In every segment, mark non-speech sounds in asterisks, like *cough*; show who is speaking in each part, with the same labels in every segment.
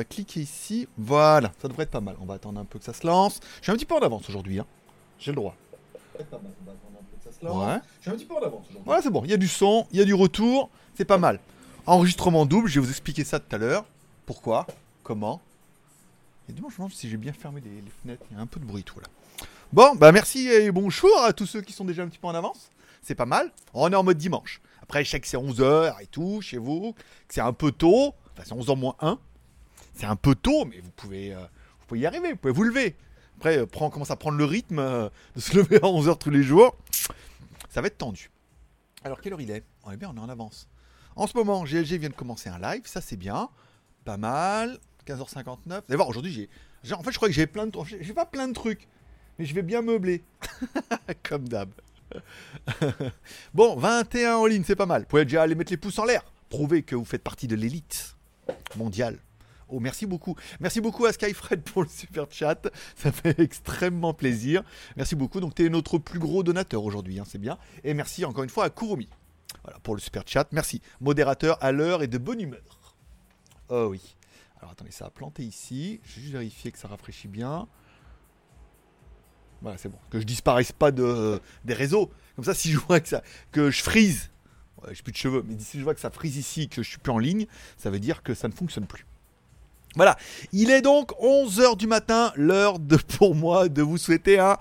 Speaker 1: va cliquer ici. Voilà, ça devrait être pas mal. On va attendre un peu que ça se lance. Je suis un petit peu en avance aujourd'hui. Hein. J'ai le droit. Ouais. Je suis un petit peu en avance aujourd'hui. Ouais, c'est bon. Il y a du son, il y a du retour. C'est pas mal. Enregistrement double, je vais vous expliquer ça tout à l'heure. Pourquoi Comment Et dimanche, je me demande si j'ai bien fermé les, les fenêtres. Il y a un peu de bruit tout là. Bon, bah merci et bonjour à tous ceux qui sont déjà un petit peu en avance. C'est pas mal. On est en mode dimanche. Après, je sais que c'est 11h et tout chez vous, que c'est un peu tôt. Enfin, c'est 11h moins 1. C'est un peu tôt, mais vous pouvez, euh, vous pouvez y arriver, vous pouvez vous lever. Après, euh, prend, commence à prendre le rythme euh, de se *laughs* lever à 11h tous les jours. Ça va être tendu. Alors, quelle heure il est? On est bien, on est en avance. En ce moment, GLG vient de commencer un live, ça c'est bien. Pas mal. 15h59. Vous allez voir, aujourd'hui, j'ai. En fait, je crois que j'ai plein de. J'ai pas plein de trucs, mais je vais bien meubler. *laughs* Comme d'hab. *laughs* bon, 21 en ligne, c'est pas mal. Vous pouvez déjà aller mettre les pouces en l'air. Prouver que vous faites partie de l'élite mondiale. Oh, merci beaucoup. Merci beaucoup à Skyfred pour le super chat. Ça fait extrêmement plaisir. Merci beaucoup. Donc, tu es notre plus gros donateur aujourd'hui, hein, c'est bien. Et merci encore une fois à Kurumi. Pour le super chat. Merci. Modérateur à l'heure et de bonne humeur. Oh oui. Alors, attendez, ça a planté ici. Je vais juste vérifier que ça rafraîchit bien. Voilà, c'est bon. Que je disparaisse pas de, des réseaux. Comme ça, si je vois que, ça, que je frise, ouais, j'ai plus de cheveux, mais si je vois que ça frise ici, que je suis plus en ligne, ça veut dire que ça ne fonctionne plus. Voilà, il est donc 11h du matin, l'heure de pour moi de vous souhaiter un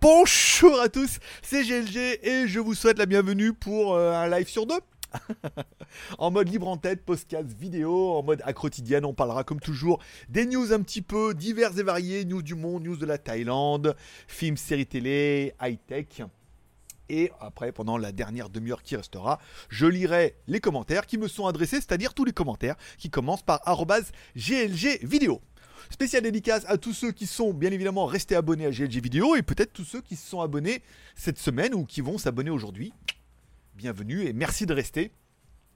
Speaker 1: bonjour à tous, c'est GLG et je vous souhaite la bienvenue pour euh, un live sur deux. *laughs* en mode libre en tête, podcast vidéo, en mode quotidienne, on parlera comme toujours des news un petit peu diverses et variées, news du monde, news de la Thaïlande, films, séries télé, high-tech. Et après, pendant la dernière demi-heure qui restera, je lirai les commentaires qui me sont adressés, c'est-à-dire tous les commentaires qui commencent par GLG vidéo. Spécial dédicace à tous ceux qui sont bien évidemment restés abonnés à GLG vidéo et peut-être tous ceux qui se sont abonnés cette semaine ou qui vont s'abonner aujourd'hui. Bienvenue et merci de rester.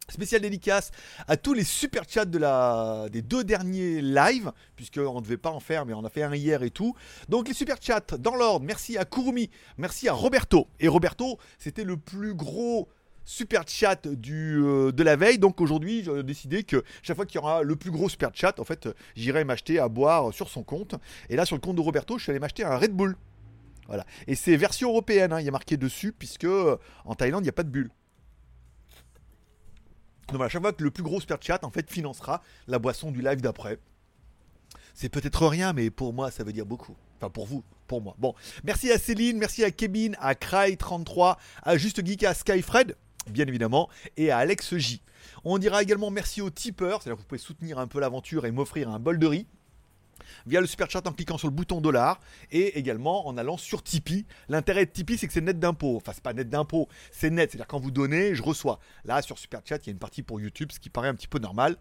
Speaker 1: Spécial dédicace à tous les super chats de la, des deux derniers lives, puisqu'on ne devait pas en faire, mais on a fait un hier et tout. Donc les super chats dans l'ordre, merci à Kurumi, merci à Roberto. Et Roberto, c'était le plus gros super chat du, euh, de la veille. Donc aujourd'hui, j'ai décidé que chaque fois qu'il y aura le plus gros super chat, en fait, j'irai m'acheter à boire sur son compte. Et là, sur le compte de Roberto, je suis allé m'acheter un Red Bull. Voilà. Et c'est version européenne, hein, il y a marqué dessus, puisque euh, en Thaïlande, il n'y a pas de bulle. Donc voilà, chaque fois que le plus gros super chat en fait financera la boisson du live d'après. C'est peut-être rien, mais pour moi, ça veut dire beaucoup. Enfin, pour vous, pour moi. Bon, merci à Céline, merci à Kevin, à Cry33, à Juste Geek, à Skyfred, bien évidemment, et à Alex J. On dira également merci aux tipeurs, c'est-à-dire que vous pouvez soutenir un peu l'aventure et m'offrir un bol de riz via le super chat en cliquant sur le bouton dollar et également en allant sur Tipeee. L'intérêt de Tipeee, c'est que c'est net d'impôt. Enfin, c'est pas net d'impôt, c'est net. C'est-à-dire quand vous donnez, je reçois. Là, sur super chat, il y a une partie pour YouTube, ce qui paraît un petit peu normal.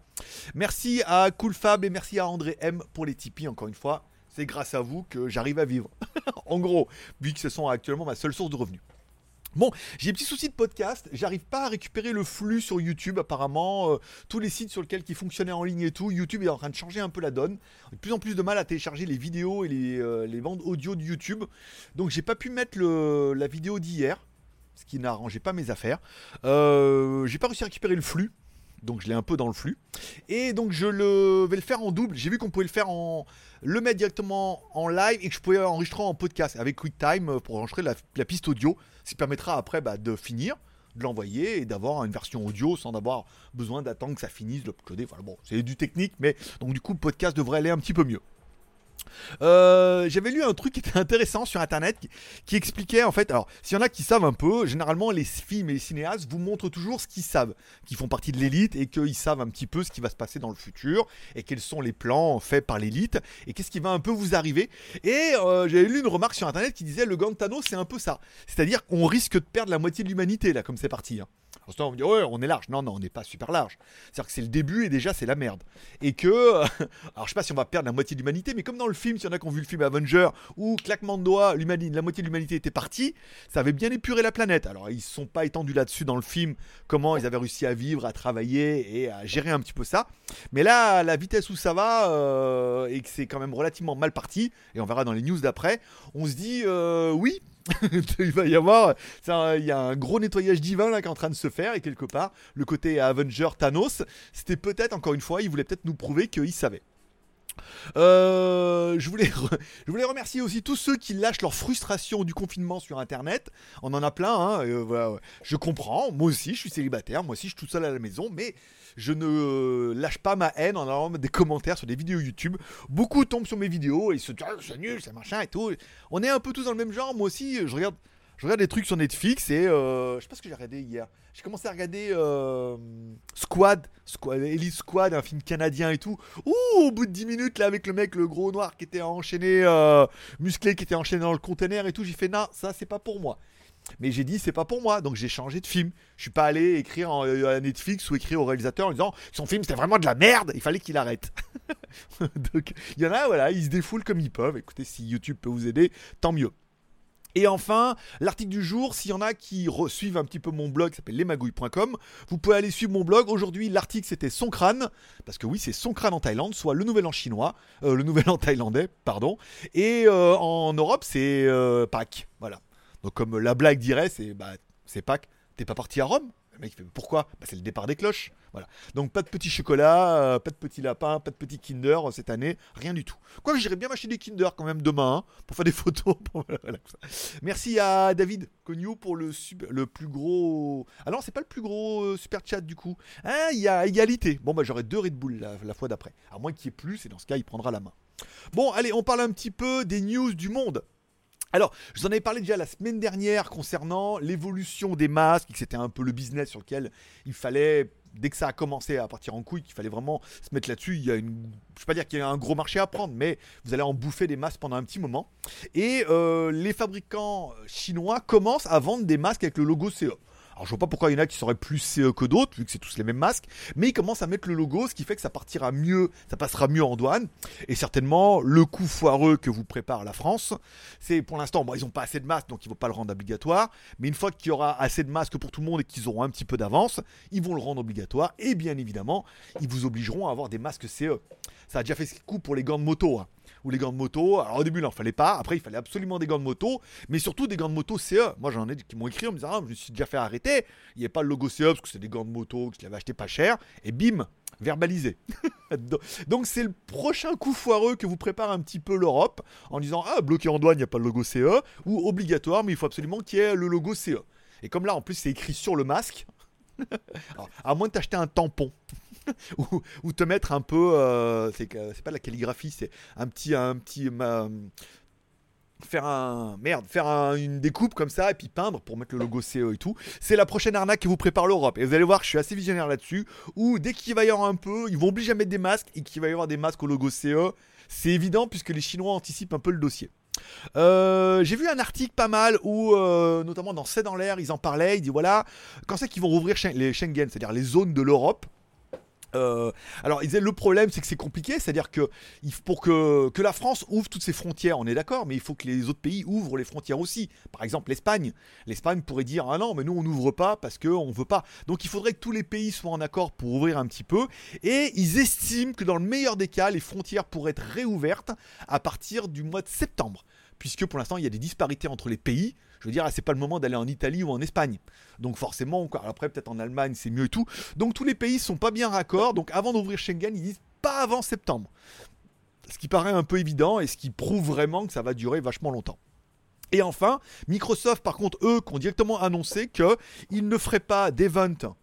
Speaker 1: Merci à Coolfab et merci à André M pour les Tipeee, encore une fois. C'est grâce à vous que j'arrive à vivre. *laughs* en gros, vu que ce sont actuellement ma seule source de revenus. Bon, j'ai des petits soucis de podcast. J'arrive pas à récupérer le flux sur YouTube. Apparemment, euh, tous les sites sur lesquels qui fonctionnaient en ligne et tout, YouTube est en train de changer un peu la donne. De plus en plus de mal à télécharger les vidéos et les, euh, bandes audio de YouTube. Donc, j'ai pas pu mettre la vidéo d'hier, ce qui n'arrangeait pas mes affaires. Euh, j'ai pas réussi à récupérer le flux. Donc je l'ai un peu dans le flux. Et donc je vais le faire en double. J'ai vu qu'on pouvait le faire en. le mettre directement en live et que je pouvais enregistrer en podcast avec QuickTime pour enregistrer la, piste audio. Ce qui permettra après bah, de finir, de l'envoyer et d'avoir une version audio sans avoir besoin d'attendre que ça finisse de l'uploader. Voilà, bon, c'est du technique, mais donc du coup le podcast devrait aller un petit peu mieux. Euh, J'avais lu un truc qui était intéressant sur internet qui, expliquait en fait, alors s'il y en a qui savent un peu, généralement les films et les cinéastes vous montrent toujours ce qu'ils savent, qu'ils font partie de l'élite et qu'ils savent un petit peu ce qui va se passer dans le futur et quels sont les plans faits par l'élite et qu'est-ce qui va un peu vous arriver. Et euh, j'avais lu une remarque sur internet qui disait le Gantano c'est un peu ça, c'est-à-dire qu'on risque de perdre la moitié de l'humanité là comme c'est parti. Hein. Souvent, on dit ouais on est large, non non on n'est pas super large. C'est-à-dire que c'est le début et déjà c'est la merde et que *laughs* alors je sais pas si on va perdre la moitié de l'humanité, mais comme dans le film, s'il y en a qui ont vu le film Avenger, où claquement de doigts, la moitié de l'humanité était partie, ça avait bien épuré la planète. Alors ils se sont pas étendus là-dessus dans le film, comment ils avaient réussi à vivre, à travailler et à gérer un petit peu ça. Mais là, la vitesse où ça va, euh, et que c'est quand même relativement mal parti, et on verra dans les news d'après, on se dit euh, oui. *laughs* il va y avoir il y a un gros nettoyage divin là qui est en train de se faire et quelque part le côté Avenger Thanos c'était peut-être encore une fois il voulait peut-être nous prouver qu'il savait Euh, je, voulais je voulais remercier aussi tous ceux qui lâchent leur frustration du confinement sur Internet. On en a plein, hein, voilà, je comprends. Moi aussi, je suis célibataire, moi aussi, je suis tout seul à la maison, mais je ne lâche pas ma haine en allant des commentaires sur des vidéos YouTube. Beaucoup tombent sur mes vidéos et se disent ah, c'est nul, c'est machin et tout. On est un peu tous dans le même genre. Moi aussi, je regarde je regarde des trucs sur Netflix et euh, je sais pas ce que j'ai regardé hier. J'ai commencé à regarder euh, Squad, Squad, Elite Squad, un film canadien et tout. Ouh, au bout de 10 minutes, là, avec le mec, le gros noir qui était enchaîné, euh, musclé, qui était enchaîné dans le conteneur et tout, j'ai fait, non, ça, c'est pas pour moi. Mais j'ai dit, c'est pas pour moi, donc j'ai changé de film. Je suis pas allé écrire à Netflix ou écrire au réalisateur en disant, son film, c'était vraiment de la merde, il fallait qu'il arrête. *laughs* donc, il y en a, voilà, ils se défoulent comme ils peuvent. Écoutez, si YouTube peut vous aider, tant mieux. Et enfin, l'article du jour, s'il y en a qui suivent un petit peu mon blog qui s'appelle lesmagouilles.com, vous pouvez aller suivre mon blog. Aujourd'hui, l'article c'était son crâne, parce que oui, c'est son crâne en Thaïlande, soit le nouvel an chinois, euh, le nouvel an thaïlandais, pardon. Et euh, en Europe, c'est euh, Pâques. Voilà. Comme la blague dirait, c'est bah, Pâques. T'es pas parti à Rome? Le mec fait pourquoi? Bah, C'est le départ des cloches. Voilà. Donc pas de petits chocolats, euh, pas de petits lapins, pas de petits Kinder euh, cette année, rien du tout. Quoi j'irai bien m'acheter des Kinder quand même demain hein, pour faire des *laughs* photos. Merci à David Cognou pour le, le plus gros. Ah non, c'est pas le plus gros euh, super chat du coup. Hein, il y a égalité. Bon bah j'aurai deux Red Bull la, la fois d'après. À moins qu'il y ait plus, et dans ce cas il prendra la main. Bon, allez, on parle un petit peu des news du monde. Alors, je vous en avais parlé déjà la semaine dernière concernant l'évolution des masques, que c'était un peu le business sur lequel il fallait, dès que ça a commencé à partir en couille, qu'il fallait vraiment se mettre là-dessus. Il y a une, je ne vais pas dire qu'il y a un gros marché à prendre, mais vous allez en bouffer des masques pendant un petit moment. Et euh, les fabricants chinois commencent à vendre des masques avec le logo CE. Alors je vois pas pourquoi il y en a qui seraient plus CE que d'autres, vu que c'est tous les mêmes masques, mais ils commencent à mettre le logo, ce qui fait que ça partira mieux, ça passera mieux en douane. Et certainement, le coup foireux que vous prépare la France, c'est pour l'instant, bon, ils n'ont pas assez de masques, donc ils ne vont pas le rendre obligatoire. Mais une fois qu'il y aura assez de masques pour tout le monde et qu'ils auront un petit peu d'avance, ils vont le rendre obligatoire. Et bien évidemment, ils vous obligeront à avoir des masques CE. Ça a déjà fait ce coup pour les gants de moto. Hein ou les gants de moto. Alors au début, il n'en fallait pas. Après, il fallait absolument des gants de moto, mais surtout des gants de moto CE. Moi, j'en ai qui m'ont écrit en me disant ah, Je me suis déjà fait arrêter. Il n'y a pas le logo CE parce que c'est des gants de moto que je l'avais acheté pas cher. Et bim, verbalisé. *laughs* Donc c'est le prochain coup foireux que vous prépare un petit peu l'Europe en disant ah bloqué en douane il n'y a pas le logo CE ou obligatoire mais il faut absolument qu'il y ait le logo CE. Et comme là en plus c'est écrit sur le masque, *laughs* à moins de t'acheter un tampon. *laughs* ou, te mettre un peu. Euh, c'est pas la calligraphie, c'est un petit. Un petit faire un merde, faire une découpe comme ça et puis peindre pour mettre le logo CE et tout. C'est la prochaine arnaque qui vous prépare l'Europe. Et vous allez voir, je suis assez visionnaire là-dessus. Où dès qu'il va y avoir un peu, ils vont obliger à mettre des masques et qu'il va y avoir des masques au logo CE. C'est évident puisque les Chinois anticipent un peu le dossier. Euh, j'ai vu un article pas mal où, euh, notamment dans C'est dans l'air, ils en parlaient. Ils disent voilà, quand c'est qu'ils vont rouvrir les Schengen, c'est-à-dire les zones de l'Europe euh, alors, le problème, c'est que c'est compliqué, c'est-à-dire que pour que, que, la France ouvre toutes ses frontières, on est d'accord, mais il faut que les autres pays ouvrent les frontières aussi. Par exemple, l'Espagne. L'Espagne pourrait dire ah non, mais nous on n'ouvre pas parce qu'on ne veut pas. Donc, il faudrait que tous les pays soient en accord pour ouvrir un petit peu. Et ils estiment que dans le meilleur des cas, les frontières pourraient être réouvertes à partir du mois de septembre puisque pour l'instant il y a des disparités entre les pays. Je veux dire, c'est pas le moment d'aller en Italie ou en Espagne. Donc forcément, après peut-être en Allemagne c'est mieux et tout. Donc tous les pays sont pas bien raccords. Donc avant d'ouvrir Schengen, ils disent pas avant septembre. Ce qui paraît un peu évident et ce qui prouve vraiment que ça va durer vachement longtemps. Et enfin, Microsoft, par contre, eux, qui ont directement annoncé qu'ils ne feraient pas d'event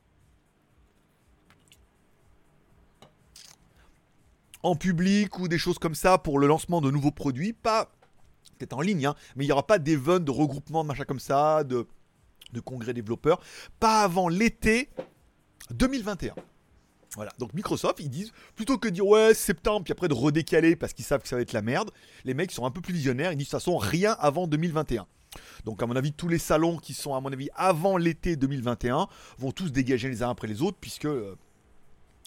Speaker 1: en public ou des choses comme ça pour le lancement de nouveaux produits, pas peut-être en ligne, hein, mais il n'y aura pas d'event, de regroupement, de machin comme ça, de, de congrès développeurs, pas avant l'été 2021. Voilà, donc Microsoft, ils disent, plutôt que de dire ouais, septembre, puis après de redécaler parce qu'ils savent que ça va être la merde, les mecs sont un peu plus visionnaires, ils disent de toute façon rien avant 2021. Donc à mon avis, tous les salons qui sont à mon avis avant l'été 2021 vont tous dégager les uns après les autres, puisque euh,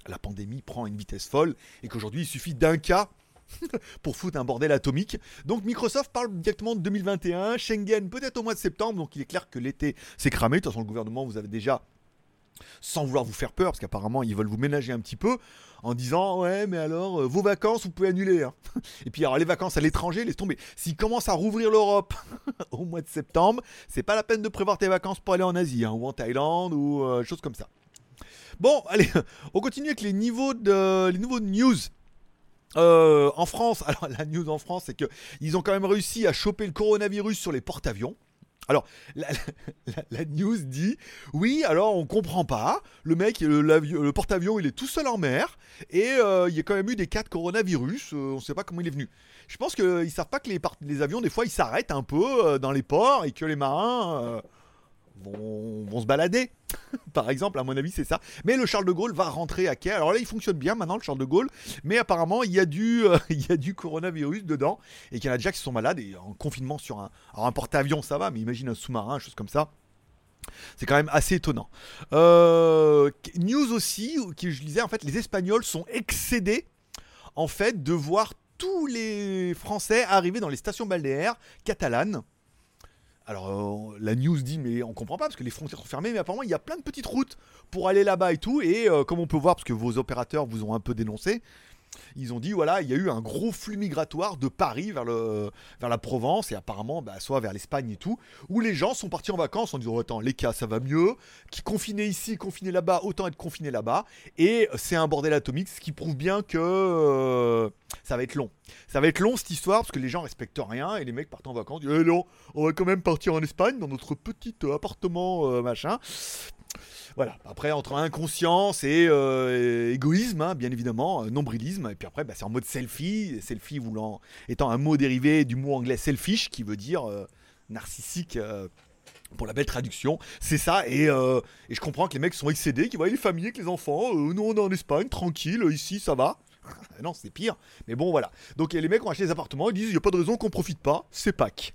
Speaker 1: la pandémie prend une vitesse folle, et qu'aujourd'hui il suffit d'un cas *laughs* pour foutre un bordel atomique. Donc Microsoft parle directement de 2021, Schengen peut-être au mois de septembre, donc il est clair que l'été c'est cramé. De toute façon, le gouvernement, vous avez déjà, sans vouloir vous faire peur, parce qu'apparemment ils veulent vous ménager un petit peu, en disant ouais mais alors euh, vos vacances vous pouvez annuler. Hein. *laughs* Et puis alors les vacances à l'étranger, laisse tomber. S'ils commencent à rouvrir l'Europe *laughs* au mois de septembre, c'est pas la peine de prévoir tes vacances pour aller en Asie hein, ou en Thaïlande ou euh, choses comme ça. Bon, allez, on continue avec les niveaux de les nouveaux news Euh, en France, *laughs* alors la news en France, c'est que ils ont quand même réussi à choper le coronavirus sur les porte-avions. Alors, la, *laughs* news dit oui, alors on comprend pas. Le mec, le, porte-avions, il est tout seul en mer et euh, il y a quand même eu des cas de coronavirus. On euh, on sait pas comment il est venu. Je pense qu'ils savent pas que les, avions, des fois, ils s'arrêtent un peu dans les ports et que les marins vont, se balader. *laughs* Par exemple, à mon avis, c'est ça. Mais le Charles de Gaulle va rentrer à quai. Alors là, il fonctionne bien maintenant, le Charles de Gaulle. Mais apparemment, il y a du, euh, *laughs* il y a du coronavirus dedans. Et qu'il y en a déjà qui sont malades et en confinement sur un. Un porte-avions, ça va, mais imagine un sous-marin, chose comme ça. C'est quand même assez étonnant. Euh, news aussi, qui je disais, en fait, les Espagnols sont excédés, en fait, de voir tous les Français arriver dans les stations balnéaires catalanes alors euh, la news dit mais on comprend pas parce que les frontières sont fermées mais apparemment il y a plein de petites routes pour aller là-bas et tout et euh, comme on peut voir parce que vos opérateurs vous ont un peu dénoncé ils ont dit voilà, il y a eu un gros flux migratoire de Paris vers, le, vers la Provence et apparemment bah, soit vers l'Espagne et tout, où les gens sont partis en vacances en disant oh, attends, les cas ça va mieux, qui confinés ici, confinés là-bas, autant être confinés là-bas. Et c'est un bordel atomique, ce qui prouve bien que euh, ça va être long. Ça va être long cette histoire parce que les gens respectent rien et les mecs partent en vacances, disent eh non, on va quand même partir en Espagne dans notre petit appartement euh, machin. Voilà. Après, entre inconscience et euh, égoïsme, hein, bien évidemment, euh, nombrilisme. Et puis après, bah, c'est en mode selfie. Selfie voulant étant un mot dérivé du mot anglais selfish, qui veut dire euh, narcissique. pour la belle traduction, c'est ça, et, je comprends que les mecs sont excédés, qu'ils voient les familles avec les enfants, nous on est en Espagne, tranquille, ici ça va. *laughs* non, c'est pire, mais bon voilà. Donc les mecs ont acheté des appartements, ils disent, il n'y a pas de raison qu'on profite pas, c'est Pâques.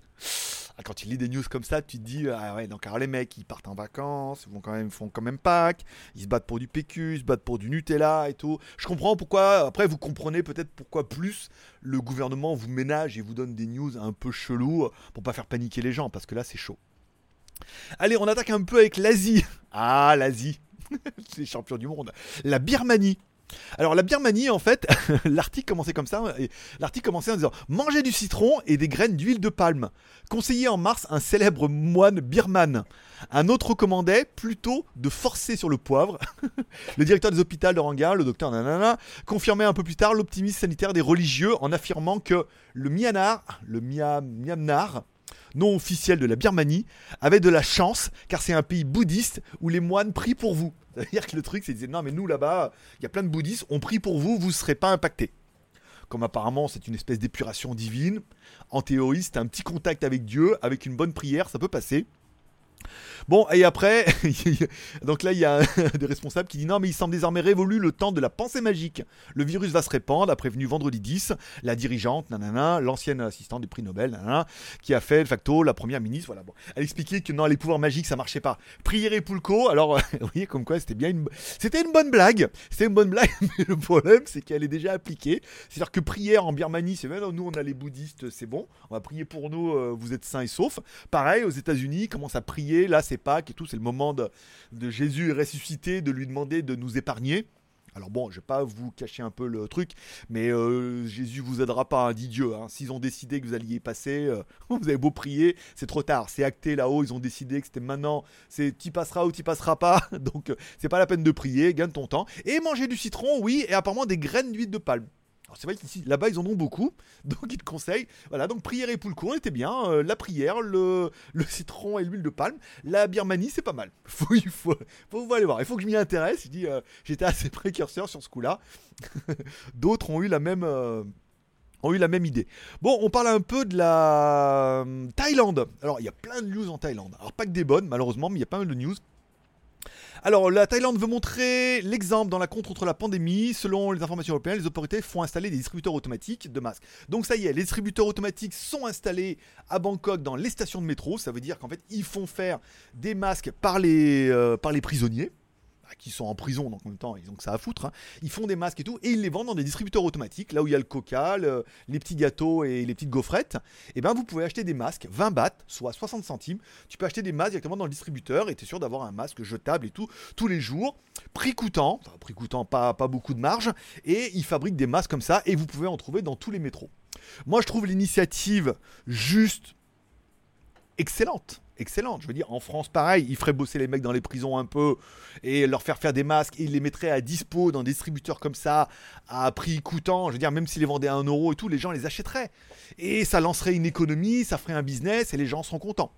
Speaker 1: Ah, quand tu lis des news comme ça, tu te dis ah ouais donc alors les mecs ils partent en vacances, ils quand même font quand même Pâques, ils se battent pour du PQ, ils se battent pour du Nutella et tout. Je comprends pourquoi. Après vous comprenez peut-être pourquoi plus le gouvernement vous ménage et vous donne des news un peu chelous pour pas faire paniquer les gens parce que là c'est chaud. Allez, on attaque un peu avec l'Asie. Ah, l'Asie. *laughs* c'est champion du monde. La Birmanie. Alors la Birmanie, en fait, *laughs* l'article commençait comme ça. L'article commençait en disant manger du citron et des graines d'huile de palme. Conseillé en mars un célèbre moine birman. Un autre recommandait plutôt de forcer sur le poivre. *laughs* le directeur des hôpitaux de Ranga, le docteur Nanana, confirmait un peu plus tard l'optimisme sanitaire des religieux en affirmant que le Myanmar, le Myanmar, non officiel de la Birmanie, avait de la chance car c'est un pays bouddhiste où les moines prient pour vous. *laughs* C'est-à-dire que le truc, c'est non, mais nous là-bas, il y a plein de bouddhistes, on prie pour vous, vous ne serez pas impactés. Comme apparemment c'est une espèce d'épuration divine, en théorie, c'est un petit contact avec Dieu, avec une bonne prière, ça peut passer. Bon, et après, *laughs* donc là, il y a *laughs* des responsables qui dit non, mais il semble désormais révolu le temps de la pensée magique. Le virus va se répandre, a prévenu vendredi 10 la dirigeante, nanana, l'ancienne assistante du prix Nobel, nanana, qui a fait de facto la première ministre. Voilà, bon. Elle expliquait que non, les pouvoirs magiques, ça marchait pas. Prière et Poulco, alors, *laughs* vous voyez, comme quoi, c'était bien une, c'était une bonne blague. C'était une bonne blague, mais le problème, c'est qu'elle est déjà appliquée. C'est-à-dire que prière en Birmanie, c'est bien, nous, on a les bouddhistes, c'est bon, on va prier pour nous, euh, vous êtes sains et saufs. Pareil, aux États-Unis, commence à prier, là, c'est Pâques et tout, c'est le moment de, Jésus ressuscité, de lui demander de nous épargner. Alors bon, je vais pas vous cacher un peu le truc, mais euh, Jésus vous aidera pas, hein, dit Dieu. Hein. S'ils ont décidé que vous alliez passer, euh, *laughs* vous avez beau prier, c'est trop tard. C'est acté là-haut, ils ont décidé que c'était maintenant. C'est tu passeras ou tu passeras pas. *laughs* Donc euh, c'est pas la peine de prier, gagne ton temps. Et manger du citron, oui, et apparemment des graines d'huile de palme c'est vrai qu'ici, là-bas, ils en ont beaucoup, *laughs* donc ils te conseillent. Voilà, donc prière et poulco, on était bien. Euh, la prière, *laughs* le, citron et l'huile de palme. La Birmanie, c'est pas mal. *laughs* Il faut, faut, aller voir. Il faut que je m'y intéresse. Je dis, euh, j'étais assez précurseur sur ce coup-là. D'autres ont eu la même. Euh, ont eu la même idée. Bon, on parle un peu de la Thaïlande. Alors, il y a plein de news en Thaïlande. Alors, pas que des bonnes, malheureusement, mais il y a pas mal de news. Alors, la Thaïlande veut montrer l'exemple dans la contre la pandémie. Selon les informations européennes, les autorités font installer des distributeurs automatiques de masques. Donc ça y est, les distributeurs automatiques sont installés à Bangkok dans les stations de métro. Ça veut dire qu'en fait, ils font faire des masques par les, euh, par les prisonniers qui sont en prison, donc en même temps, ils ont que ça à foutre. Hein. Ils font des masques et tout, et ils les vendent dans des distributeurs automatiques, là où il y a le coca, les petits gâteaux et les petites gaufrettes. Et eh ben vous pouvez acheter des masques, 20 bahts, soit 60 centimes. Tu peux acheter des masques directement dans le distributeur, et tu es sûr d'avoir un masque jetable et tout, tous les jours. Prix coûtant, enfin prix coûtant, pas, pas beaucoup de marge, et ils fabriquent des masques comme ça, et vous pouvez en trouver dans tous les métros. Moi je trouve l'initiative juste excellente. Excellente. Je veux dire, en France, pareil, ils feraient bosser les mecs dans les prisons un peu et leur faire faire des masques et les mettraient à dispo dans des distributeurs comme ça, à prix coûtant. Je veux dire, même s'ils les vendaient à 1 euro et tout, les gens les achèteraient. Et ça lancerait une économie, ça ferait un business et les gens seront contents.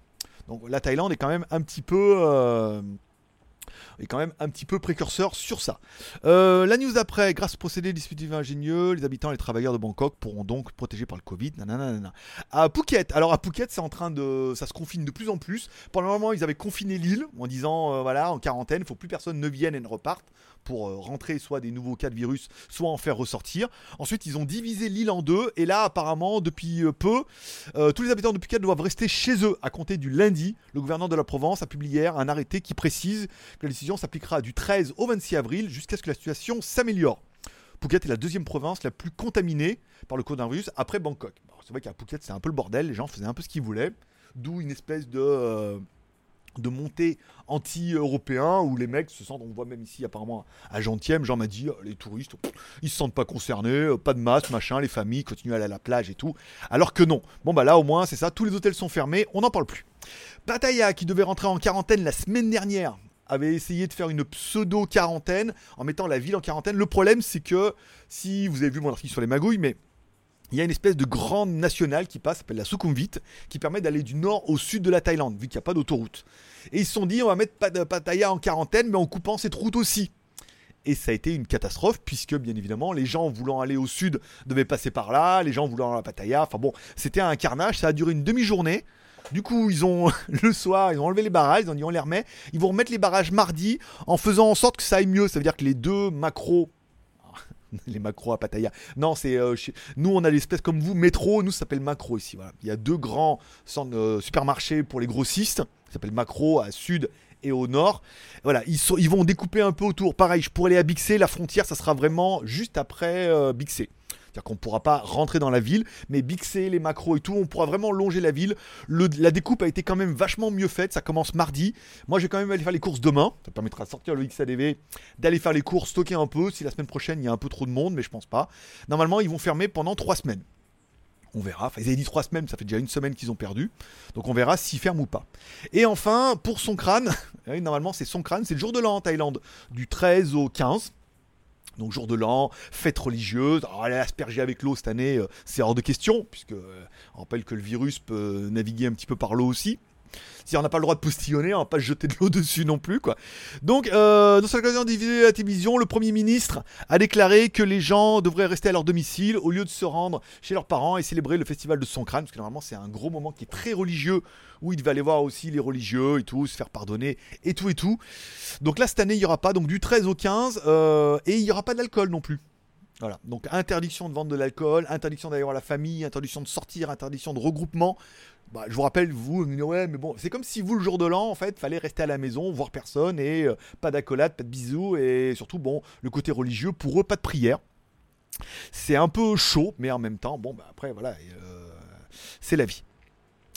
Speaker 1: Donc la Thaïlande est quand même un petit peu. euh, est quand même un petit peu précurseur sur ça. Euh, la news d'après, grâce au procédé dispositif ingénieux, les habitants et les travailleurs de Bangkok pourront donc protégés par le Covid. Nanana. À Phuket, alors à Phuket, c'est en train de, ça se confine de plus en plus. Pendant un moment, ils avaient confiné l'île en disant, euh, voilà, en quarantaine, il faut plus personne ne vienne et ne reparte pour euh, rentrer soit des nouveaux cas de virus, soit en faire ressortir. Ensuite, ils ont divisé l'île en deux et là, apparemment, depuis euh, peu, tous les habitants de Phuket doivent rester chez eux à compter du lundi. Le gouverneur de la Provence a publié hier un arrêté qui précise que la s'appliquera du 13 au 26 avril jusqu'à ce que la situation s'améliore. Phuket est la deuxième province la plus contaminée par le coronavirus après Bangkok. C'est vrai qu'à Phuket, c'est un peu le bordel, les gens faisaient un peu ce qu'ils voulaient, d'où une espèce de, euh, de montée anti-européen où les mecs se sentent, on voit même ici apparemment à Gentième, Jean m'a dit, euh, les touristes, ils se sentent pas concernés, euh, pas de masque, machin, les familles continuent à aller à la plage et tout. Alors que non. Bon bah là au moins c'est ça, tous les hôtels sont fermés, on n'en parle plus. Pattaya qui devait rentrer en quarantaine la semaine dernière avait essayé de faire une pseudo quarantaine en mettant la ville en quarantaine. Le problème c'est que si vous avez vu mon article sur les magouilles, mais il y a une espèce de grande nationale qui passe, s'appelle la Sukhumvit, qui permet d'aller du nord au sud de la Thaïlande, vu qu'il n'y a pas d'autoroute. Et ils se sont dit, on va mettre Pat- Pattaya en quarantaine, mais en coupant cette route aussi. Et ça a été une catastrophe, puisque bien évidemment, les gens voulant aller au sud devaient passer par là, les gens voulant aller à Pattaya. Enfin bon, c'était un carnage, ça a duré une demi-journée. Du coup, ils ont *laughs* le soir, ils ont enlevé les barrages, ils ont dit on les remet. Ils vont remettre les barrages mardi en faisant en sorte que ça aille mieux. Ça veut dire que les deux macros *laughs* les macros à Pattaya. Non, c'est euh, nous on a l'espèce comme vous métro, nous ça s'appelle macro ici. Il y a deux grands euh, supermarchés pour les grossistes, ça s'appelle macro à sud et au nord. Voilà, ils, vont découper un peu autour. Pareil, je pourrais aller à Bixé, la frontière ça sera vraiment juste après euh. C'est-à-dire qu'on ne pourra pas rentrer dans la ville, mais Bixé, les macros et tout, on pourra vraiment longer la ville. Le- la découpe a été quand même vachement mieux faite, ça commence mardi. Moi, je vais quand même aller faire les courses demain. Ça permettra de sortir le XADV, d'aller faire les courses, stocker un peu. Si la semaine prochaine, il y a un peu trop de monde, mais je pense pas. Normalement, ils vont fermer pendant trois semaines. On verra. Enfin, ils avaient dit trois semaines, ça fait déjà une semaine qu'ils ont perdu. Donc on verra s'ils ferment ou pas. Et enfin, pour son crâne, *laughs* normalement c'est son crâne, c'est le jour de l'an en Thaïlande, du 13 au 15. Donc jour de l'an, fête religieuse. Aller asperger avec l'eau cette année, euh, c'est hors de question, puisque euh, on rappelle que le virus peut naviguer un petit peu par l'eau aussi. Si on n'a pas le droit de postillonner, on va pas jeter de l'eau *laughs* dessus non plus, quoi. Donc, euh, dans cette occasion divisée à la télévision, le Premier ministre a déclaré que les gens devraient rester à leur domicile au lieu de se rendre chez leurs parents et célébrer le festival de son crâne, parce que normalement c'est un gros moment qui est très religieux, où il devait aller voir aussi les religieux et tout, se faire pardonner et tout et tout. Donc là, cette année, il n'y aura pas, donc du 13 au 15, euh, et il n'y aura pas d'alcool non plus. Voilà, donc interdiction de vendre de l'alcool, interdiction d'aller voir la famille, interdiction de sortir, interdiction de regroupement. Bah, je vous rappelle, vous, ouais, mais bon, c'est comme si vous, le jour de l'an, en fait, fallait rester à la maison, voir personne, et euh, pas d'accolade, pas de bisous, et surtout, bon, le côté religieux, pour eux, pas de prière. C'est un peu chaud, mais en même temps, bon, bah, après, voilà, euh, c'est la vie.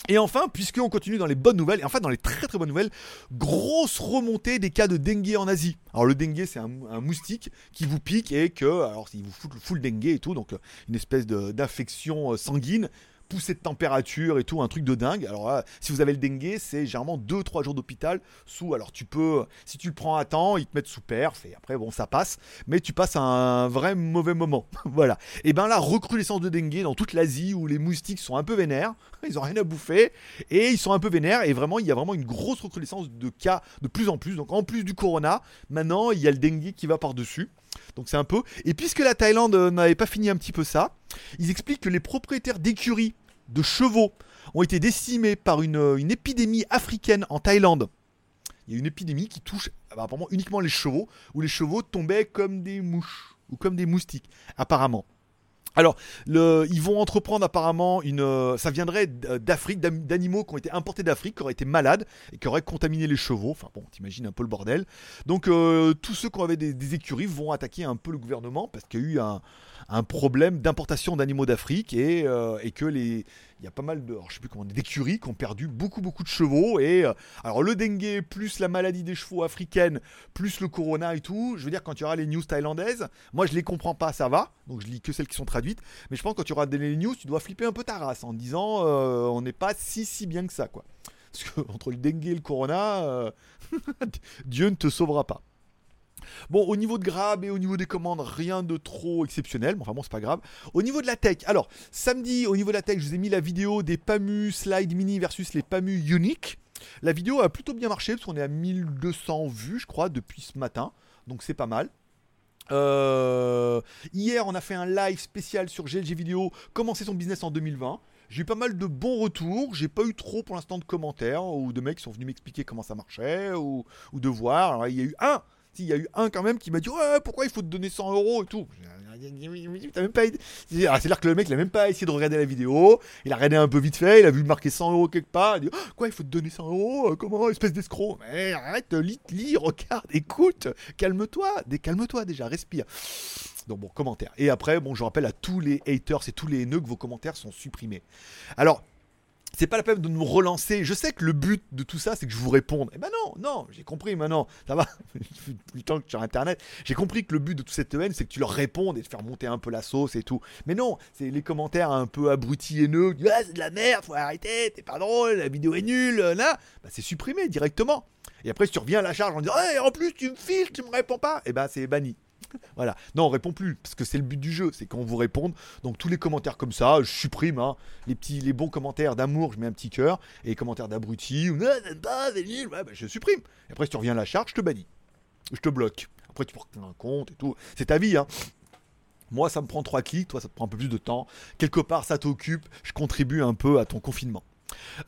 Speaker 1: Et enfin, puisqu'on continue dans les bonnes nouvelles, et enfin dans les très très bonnes nouvelles, grosse remontée des cas de dengue en Asie. Alors le dengue, c'est un, moustique qui vous pique et que, alors il vous fout, fout le dengue et tout, donc euh, une espèce d'infection euh, sanguine, poussée de température et tout, un truc de dingue. Alors là, si vous avez le dengue, c'est généralement 2-3 jours d'hôpital sous. Alors tu peux, si tu le prends à temps, ils te mettent sous perf et après bon ça passe, mais tu passes un vrai mauvais moment. *laughs* voilà. Et ben là, recrudescence de dengue dans toute l'Asie où les moustiques sont un peu vénères, *laughs* ils ont rien à bouffer et ils sont un peu vénères et vraiment il y a vraiment une grosse recrudescence de cas de plus en plus. Donc en plus du corona, maintenant il y a le dengue qui va par-dessus. Donc c'est un peu. Et puisque la Thaïlande euh, n'avait pas fini un petit peu ça, ils expliquent que les propriétaires d'écuries de chevaux ont été décimés par une, euh, une épidémie africaine en Thaïlande. Il y a une épidémie qui touche apparemment uniquement les chevaux, où les chevaux tombaient comme des mouches ou comme des moustiques, apparemment. Alors, ils vont entreprendre apparemment une. euh, ça viendrait d- d'Afrique, d'animaux qui ont été importés d'Afrique, qui auraient été malades et qui auraient contaminé les chevaux. Enfin bon, t'imagines un peu le bordel. Donc, euh, tous ceux qui avaient des, écuries vont attaquer un peu le gouvernement parce qu'il y a eu un, problème d'importation d'animaux d'Afrique euh, et que les, il y a pas mal de, je sais plus comment, d'écuries qui ont perdu beaucoup beaucoup de chevaux et euh, alors le dengue plus la maladie des chevaux africaine plus le corona et tout. Je veux dire quand il y aura les news thaïlandaises, moi je les comprends pas, ça va, donc je lis que celles qui sont traduites. Mais je pense que quand tu auras des news, tu dois flipper un peu ta race en disant euh, on n'est pas si si bien que ça quoi. Parce que *laughs* entre le dengue et le corona, euh, *laughs* Dieu ne te sauvera pas. Bon, au niveau de Grab et au niveau des commandes, rien de trop exceptionnel. enfin bon, c'est pas grave. Au niveau de la tech, alors, samedi, au niveau de la tech, je vous ai mis la vidéo des PAMU Slide Mini versus les PAMU Unique. La vidéo a plutôt bien marché parce qu'on est à 1200 vues, je crois, depuis ce matin. Donc c'est pas mal. Euh, hier, on a fait un live spécial sur GLG Vidéo, commencer son business en 2020. J'ai eu pas mal de bons retours. J'ai pas eu trop pour l'instant de commentaires ou de mecs qui sont venus m'expliquer comment ça marchait ou, ou de voir. Alors, il y a eu un il y a eu un quand même qui m'a dit ouais pourquoi il faut te donner 100 euros et tout. même pas C'est-à-dire que le mec il a même pas essayé de regarder la vidéo, il a regardé un peu vite fait, il a vu marquer 100 euros quelque part, il dit oh, quoi il faut te donner 100 euros euh, Comment espèce d'escroc Mais arrête, lis, lis, regarde, écoute, calme-toi, calme-toi déjà, respire. Donc bon, commentaire. Et après, bon, je rappelle à tous les haters et tous les haineux que vos commentaires sont supprimés. Alors, c'est pas la peine de nous relancer. Je sais que le but de tout ça, c'est que je vous réponde. Eh ben non, non, j'ai compris maintenant. Ça va, *laughs* le temps que sur internet, j'ai compris que le but de toute cette haine, c'est que tu leur répondes et de faire monter un peu la sauce et tout. Mais non, c'est les commentaires un peu abrutis et nœuds. Ah, c'est de la merde, faut arrêter, t'es pas drôle, la vidéo est nulle, là. Bah, c'est supprimé directement. Et après, si tu reviens à la charge en disant, hey, en plus, tu me files, tu me réponds pas, et eh ben c'est banni. Voilà. Non, on répond plus parce que c'est le but du jeu, c'est qu'on vous réponde. Donc tous les commentaires comme ça, je supprime hein. les petits, les bons commentaires d'amour, je mets un petit cœur et les commentaires d'abruti ou non, pas, bah, je supprime. Et après, si tu reviens à la charge, je te bannis, je te bloque. Après, tu portes un compte et tout. C'est ta vie, hein. Moi, ça me prend trois clics, toi, ça te prend un peu plus de temps. Quelque part, ça t'occupe. Je contribue un peu à ton confinement.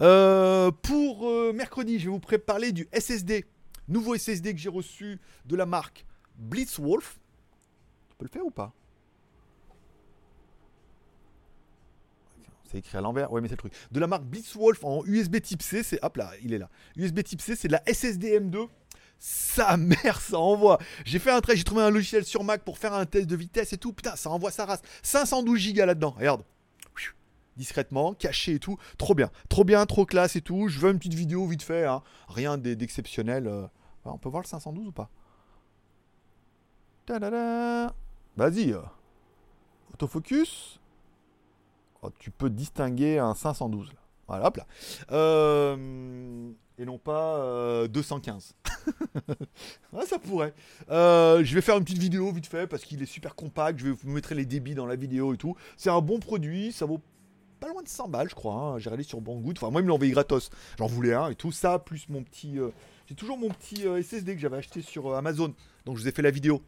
Speaker 1: Euh, pour euh, mercredi, je vais vous préparer du SSD. Nouveau SSD que j'ai reçu de la marque Blitzwolf peux le faire ou pas? C'est écrit à l'envers. Ouais, mais c'est le truc. De la marque Blitzwolf en USB type C, c'est. Hop là, il est là. USB type C, c'est de la SSD M2. Sa mère, ça envoie. J'ai fait un trait, j'ai trouvé un logiciel sur Mac pour faire un test de vitesse et tout. Putain, ça envoie sa race. 512 Go là-dedans. Regarde. Discrètement, caché et tout. Trop bien. Trop bien, trop classe et tout. Je veux une petite vidéo vite fait. Hein. Rien d'exceptionnel. Euh. On peut voir le 512 ou pas? Vas-y. Euh, autofocus. Oh, tu peux distinguer un 512. Voilà, hop là. Euh, et non pas 215. Euh, *laughs* ça pourrait. je vais faire une petite vidéo vite fait parce qu'il est super compact. Je vais vous mettre les débits dans la vidéo et tout. C'est un bon produit. Ça vaut pas loin de 100 balles, je crois. Hein. J'ai regardé sur Banggood. Enfin, moi, il me l'a envoyé gratos. J'en voulais un et tout. Ça, plus mon petit. J'ai toujours mon petit SSD que j'avais acheté sur Amazon. Donc, je vous ai fait la vidéo.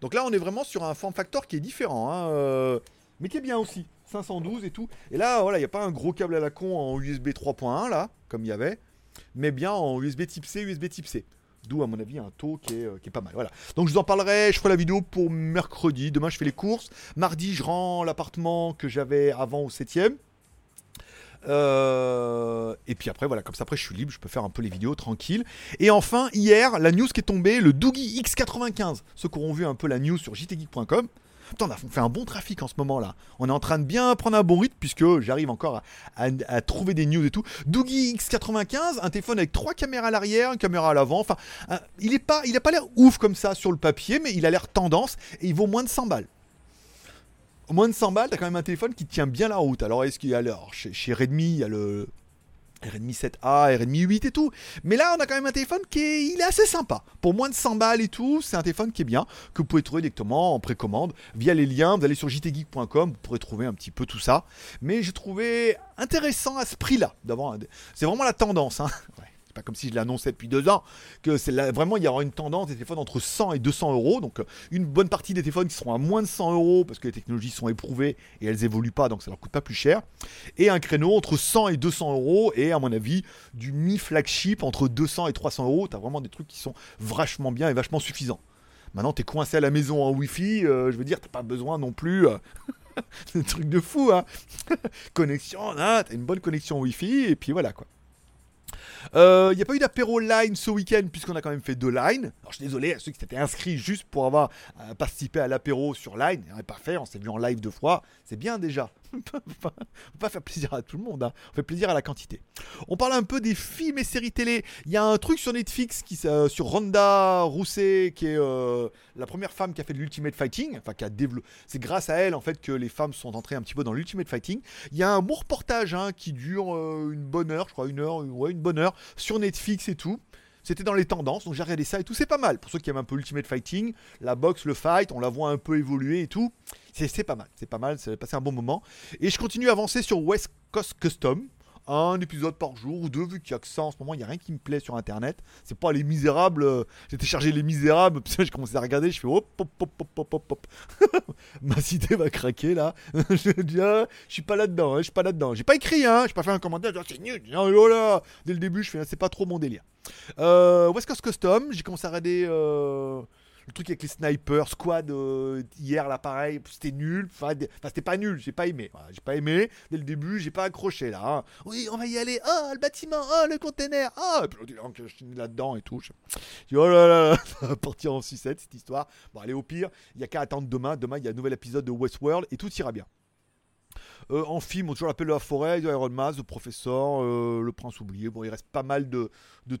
Speaker 1: Donc là, on est vraiment sur un form factor qui est différent, hein, euh, mais qui est bien aussi. 512 et tout. Et là, voilà, il n'y a pas un gros câble à la con en USB 3.1, là, comme il y avait, mais bien en USB type C, USB type C. D'où, à mon avis, un taux qui est, euh, qui est, pas mal. Voilà. Donc, je vous en parlerai. Je ferai la vidéo pour mercredi. Demain, je fais les courses. Mardi, je rends l'appartement que j'avais avant au 7ème. Euh, et puis après, voilà, comme ça, après, je suis libre, je peux faire un peu les vidéos tranquille. Et enfin, hier, la news qui est tombée, le Doogie X95. Ceux qui auront vu un peu la news sur jtgeek.com. Putain, on fait un bon trafic en ce moment-là. On est en train de bien prendre un bon rythme puisque j'arrive encore à, trouver des news et tout. Doogie X95, un téléphone avec trois caméras à l'arrière, une caméra à l'avant. Enfin, il est pas, il a pas l'air ouf comme ça sur le papier, mais il a l'air tendance et il vaut moins de 100 balles moins de 100 balles, t'as quand même un téléphone qui tient bien la route. Alors, est-ce qu'il y a alors chez, Redmi, il y a le Redmi 7A, Redmi 8 et tout. Mais là, on a quand même un téléphone qui est, il est assez sympa. Pour moins de 100 balles et tout, c'est un téléphone qui est bien, que vous pouvez trouver directement en précommande via les liens. Vous allez sur jtgeek.com, vous pourrez trouver un petit peu tout ça. Mais j'ai trouvé intéressant à ce prix-là. C'est vraiment la tendance. Hein *laughs* comme si je l'annonçais depuis deux ans, que c'est vraiment il y aura une tendance des téléphones entre 100 et 200 euros. Donc euh, une bonne partie des téléphones qui seront à moins de 100 euros parce que les technologies sont éprouvées et elles évoluent pas, donc ça leur coûte pas plus cher. Et un créneau entre 100 et 200 euros et à mon avis du mi flagship entre 200 et 300 euros. T'as vraiment des trucs qui sont vachement bien et vachement suffisants. Maintenant, t'es coincé à la maison en Wi-Fi, euh, je veux dire, t'as pas besoin non plus. Euh, c'est un truc de fou, hein. *laughs* connexion, hein, t'as une bonne connexion Wi-Fi, et puis voilà, quoi. Il euh, n'y a pas eu d'apéro line ce week-end puisqu'on a quand même fait deux lines. Alors je suis désolé à ceux qui s'étaient inscrits juste pour avoir euh, participé à l'apéro sur line. On n'a pas fait, on s'est vu en live deux fois. C'est bien déjà. *laughs* on peut pas faire plaisir à tout le monde, hein. on fait plaisir à la quantité. On parle un peu des films et séries télé. Il y a un truc sur Netflix qui, euh, sur Ronda Rousset, qui est euh, la première femme qui a fait de l'Ultimate Fighting, enfin qui a développé. C'est grâce à elle en fait que les femmes sont entrées un petit peu dans l'Ultimate Fighting. Il y a un bon reportage hein, qui dure euh, une bonne heure, je crois une heure, ouais, une bonne heure sur Netflix et tout. C'était dans les tendances, donc j'ai regardé ça et tout. C'est pas mal. Pour ceux qui aiment un peu Ultimate Fighting, la boxe, le fight, on la voit un peu évoluer et tout. C'est pas mal. C'est pas mal. Ça va passer un bon moment. Et je continue à avancer sur West Coast Custom un épisode par jour ou deux, vu qu'il y a que ça en ce moment, il n'y a rien qui me plaît sur internet. C'est pas les misérables. Euh, j'ai téléchargé les misérables, *laughs* puis j'ai commencé à regarder, je fais hop, hop, hop, hop, hop, hop, *laughs* Ma cité va craquer là. *laughs* je dis, ah, je suis pas là-dedans, hein, je suis pas là-dedans. J'ai pas écrit, hein, j'ai pas fait un commentaire, c'est nul, oh là. Dès le début, je fais, c'est pas trop mon délire. Euh, West Coast Custom, j'ai commencé à regarder. Euh, le truc avec les snipers, squad, euh, hier là pareil, c'était nul. Enfin, c'était pas nul, j'ai pas aimé. j'ai pas aimé. Dès le début, j'ai pas accroché là. Hein. Oui, on va y aller. Oh, le bâtiment, oh, le container. Oh, et puis je suis là-dedans et tout. Je dis, oh là là, ça va partir en sucette cette histoire. Bon, allez, au pire, il y a qu'à attendre demain. Demain, il y a un nouvel épisode de Westworld et tout ira bien. Euh, en film, on toujours l'appelle La Forêt, Iron Man, The Professor, euh, Le Prince oublié. Bon, il reste pas mal de,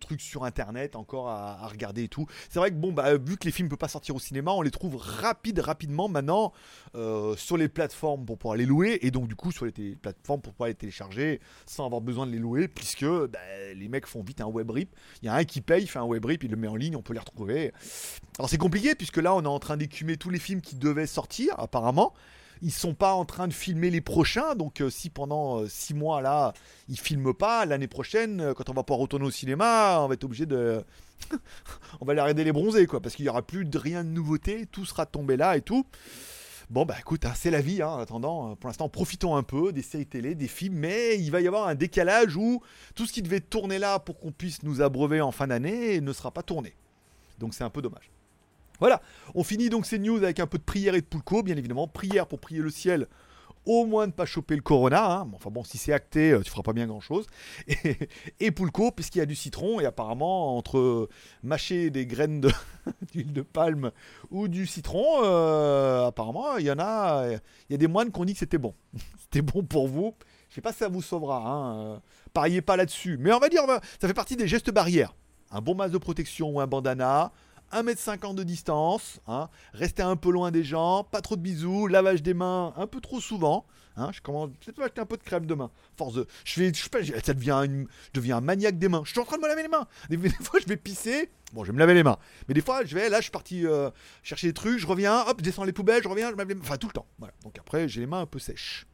Speaker 1: trucs sur internet encore à, regarder et tout. C'est vrai que bon, bah, vu que les films ne peuvent pas sortir au cinéma, on les trouve rapide, rapidement maintenant euh, sur les plateformes pour pouvoir les louer et donc du coup sur les plateformes pour pouvoir les télécharger sans avoir besoin de les louer puisque bah, les mecs font vite un web rip. Il y a un qui paye, il fait un web rip, il le met en ligne, on peut les retrouver. Alors c'est compliqué puisque là on est en train d'écumer tous les films qui devaient sortir apparemment ils sont pas en train de filmer les prochains. Donc euh, si pendant 6 euh, mois là, ils filment pas, l'année prochaine, euh, quand on va pouvoir retourner au cinéma, on va être obligé de *laughs* on va les arrêter les bronzer quoi parce qu'il y aura plus de rien de nouveauté, tout sera tombé là et tout. Bon bah écoute, hein, c'est la vie hein, en attendant. Pour l'instant, profitons un peu des séries télé, des films, mais il va y avoir un décalage où tout ce qui devait tourner là pour qu'on puisse nous abreuver en fin d'année ne sera pas tourné. Donc c'est un peu dommage. Voilà, on finit donc ces news avec un peu de prière et de poulco, bien évidemment. Prière pour prier le ciel, au moins de ne pas choper le corona. Hein. Enfin bon, si c'est acté, euh, tu feras pas bien grand chose. *laughs* Et, et poulco, puisqu'il y a du citron, et apparemment, entre mâcher des graines *laughs* d'huile de, palme ou du citron, euh, apparemment, il y en a. Il y a des moines qui ont dit que c'était bon. *laughs* c'était bon pour vous. Je sais pas si ça vous sauvera. Hein. Euh, pariez pas là-dessus. Mais on va dire, ça fait partie des gestes barrières. Un bon masque de protection ou un bandana, 1m50 de distance, hein, rester un peu loin des gens, pas trop de bisous, lavage des mains un peu trop souvent. Hein, je commence peut-être acheter un peu de crème de main. Force de, je fais, je ça devient je deviens un maniaque des mains. Je suis en train de me laver les mains. Des, fois, je vais pisser. Bon, je vais me laver les mains. Mais des fois, je vais, là, je suis parti euh, chercher des trucs, je reviens, hop, je descends les poubelles, je reviens, je me lave les mains. Enfin, tout le temps. Voilà. Donc après, j'ai les mains un peu sèches.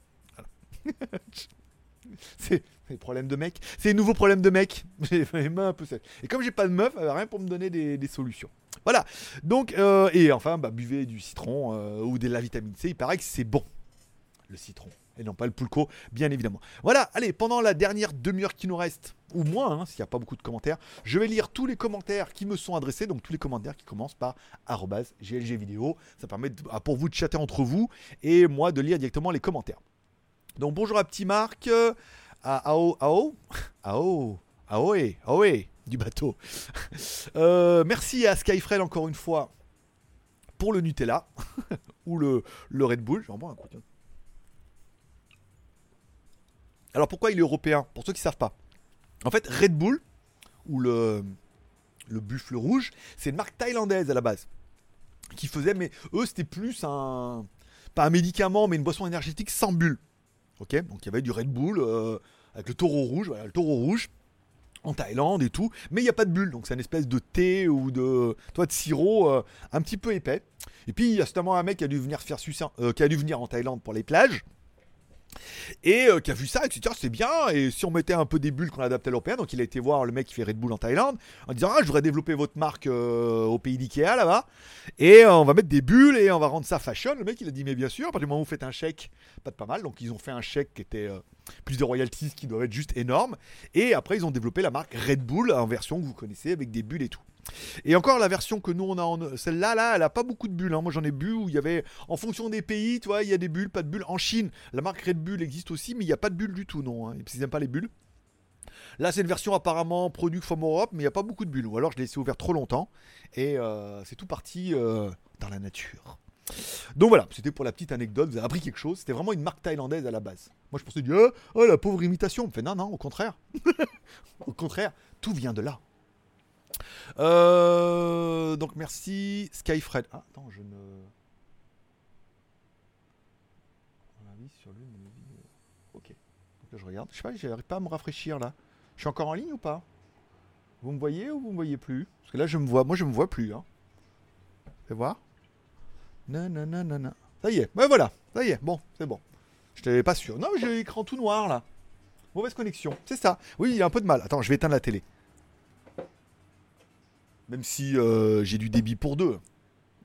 Speaker 1: *laughs* *laughs* c'est les problèmes de mec. C'est les nouveaux problèmes de mec. *laughs* J'ai les mains un peu sèches. Et comme j'ai pas de meuf, rien pour me donner des solutions. Voilà. Donc, euh, et enfin, bah, buvez du citron euh, ou de la vitamine C. Il paraît que c'est bon, le citron. Et non pas le pulco, bien évidemment. Voilà, allez, pendant la dernière demi-heure qui nous reste, ou moins, hein, s'il n'y a pas beaucoup de commentaires, je vais lire tous les commentaires qui me sont adressés, donc tous les commentaires qui commencent par GLG vidéo. Ça permet ah, pour vous de chatter entre vous et moi de lire directement les commentaires. Donc bonjour à Petit Marc, à Ao, Ao, *laughs* Ao, Aoe, Aoe, du bateau. *laughs* Euh, merci à Skyfrel encore une fois pour le Nutella *laughs* ou le, le Red Bull. J'en bois un coup. Alors pourquoi il est européen? Pour ceux qui ne savent pas. En fait, Red Bull ou le, le buffle rouge, c'est une marque thaïlandaise à la base. Qui faisait, mais eux c'était plus un. Pas un médicament, mais une boisson énergétique sans bulle. Donc il y avait du Red Bull euh, avec le taureau rouge. Voilà, le taureau rouge en Thaïlande et tout, mais il n'y a pas de bulle, donc c'est une espèce de thé ou de, toi, de sirop euh, un petit peu épais. Et puis il y a justement un mec qui a dû venir faire euh, qui a dû venir en Thaïlande pour les plages. Et euh, qui a vu ça, et c'est bien, et si on mettait un peu des bulles qu'on adaptait à l'européen, donc il a été voir le mec qui fait Red Bull en Thaïlande, en disant Ah, je voudrais développer votre marque au pays d'Ikea là-bas, et on va mettre des bulles et on va rendre ça fashion. Le mec il a dit Mais bien sûr, à partir du moment où vous faites un chèque, pas de pas mal, donc ils ont fait un chèque qui était plus de royalties qui doivent être juste énormes. Et après, ils ont développé la marque Red Bull en version que vous connaissez avec des bulles et tout. Et encore la version que nous on a en celle-là là, elle a pas beaucoup de bulles hein. Moi j'en ai bu où il y avait en fonction des pays, tu vois, il y a des bulles, pas de bulles. En Chine, la marque Red Bull existe aussi mais il n'y a pas de bulles du tout non, hein. ils n'aiment pas les bulles. Là, c'est une version apparemment produit from Europe, mais il n'y a pas beaucoup de bulles. Ou alors, je l'ai laissé ouvert trop longtemps. Et euh, c'est tout parti euh, dans la nature. Donc voilà, c'était pour la petite anecdote, vous avez appris quelque chose. C'était vraiment une marque thaïlandaise à la base. Moi je pensais, oh, oh la pauvre imitation. On me fait non, non, au contraire. *laughs* au contraire, tout vient de là. Euh, donc merci Skyfred. Ah, attends, je ne. sur. Ok. Je regarde. Je sais pas, j'arrive pas à me rafraîchir là. Je suis encore en ligne ou pas? Vous me voyez ou vous me voyez plus? Parce que là, je me vois. Moi, je me vois plus. Hein. Fais voir. Non, non, non, non. Ça y est. Ben voilà. Ça y est. Bon, c'est bon. Je t'avais pas sûr. Non, j'ai l'écran tout noir là. Mauvaise connexion. C'est ça. Oui, il y a un peu de mal. Attends, je vais éteindre la télé. Même si euh, j'ai du débit pour deux.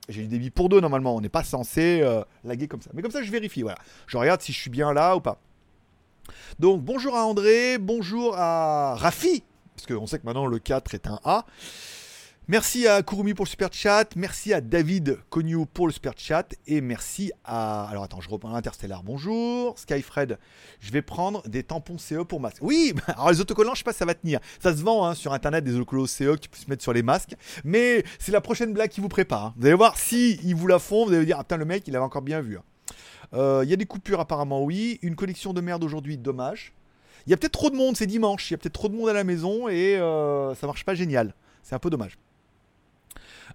Speaker 1: J'ai du débit pour deux normalement. On n'est pas censé euh, laguer comme ça. Mais comme ça, je vérifie. Voilà. Je regarde si je suis bien là ou pas. Donc, bonjour à André. Bonjour à Rafi. Parce qu'on sait que maintenant le 4 est un A. Merci à Kurumi pour le super chat, merci à David Cognou pour le super chat et merci à alors attends, je reprends Interstellar. Bonjour, Skyfred. Je vais prendre des tampons CE pour masque. Oui, *laughs* alors les autocollants, je sais pas ça va tenir. Ça se vend hein, sur internet des autocollants CE tu peux se mettre sur les masques, mais c'est la prochaine blague qui vous prépare. Hein. Vous allez voir si ils vous la font, vous allez dire ah putain le mec, il avait encore bien vu. Hein. Euh, il y a des coupures apparemment, oui. Une connexion de merde aujourd'hui, dommage. Il y a peut-être trop de monde, c'est dimanche. Il y a peut-être trop de monde à la maison et euh, ça marche pas génial. C'est un peu dommage.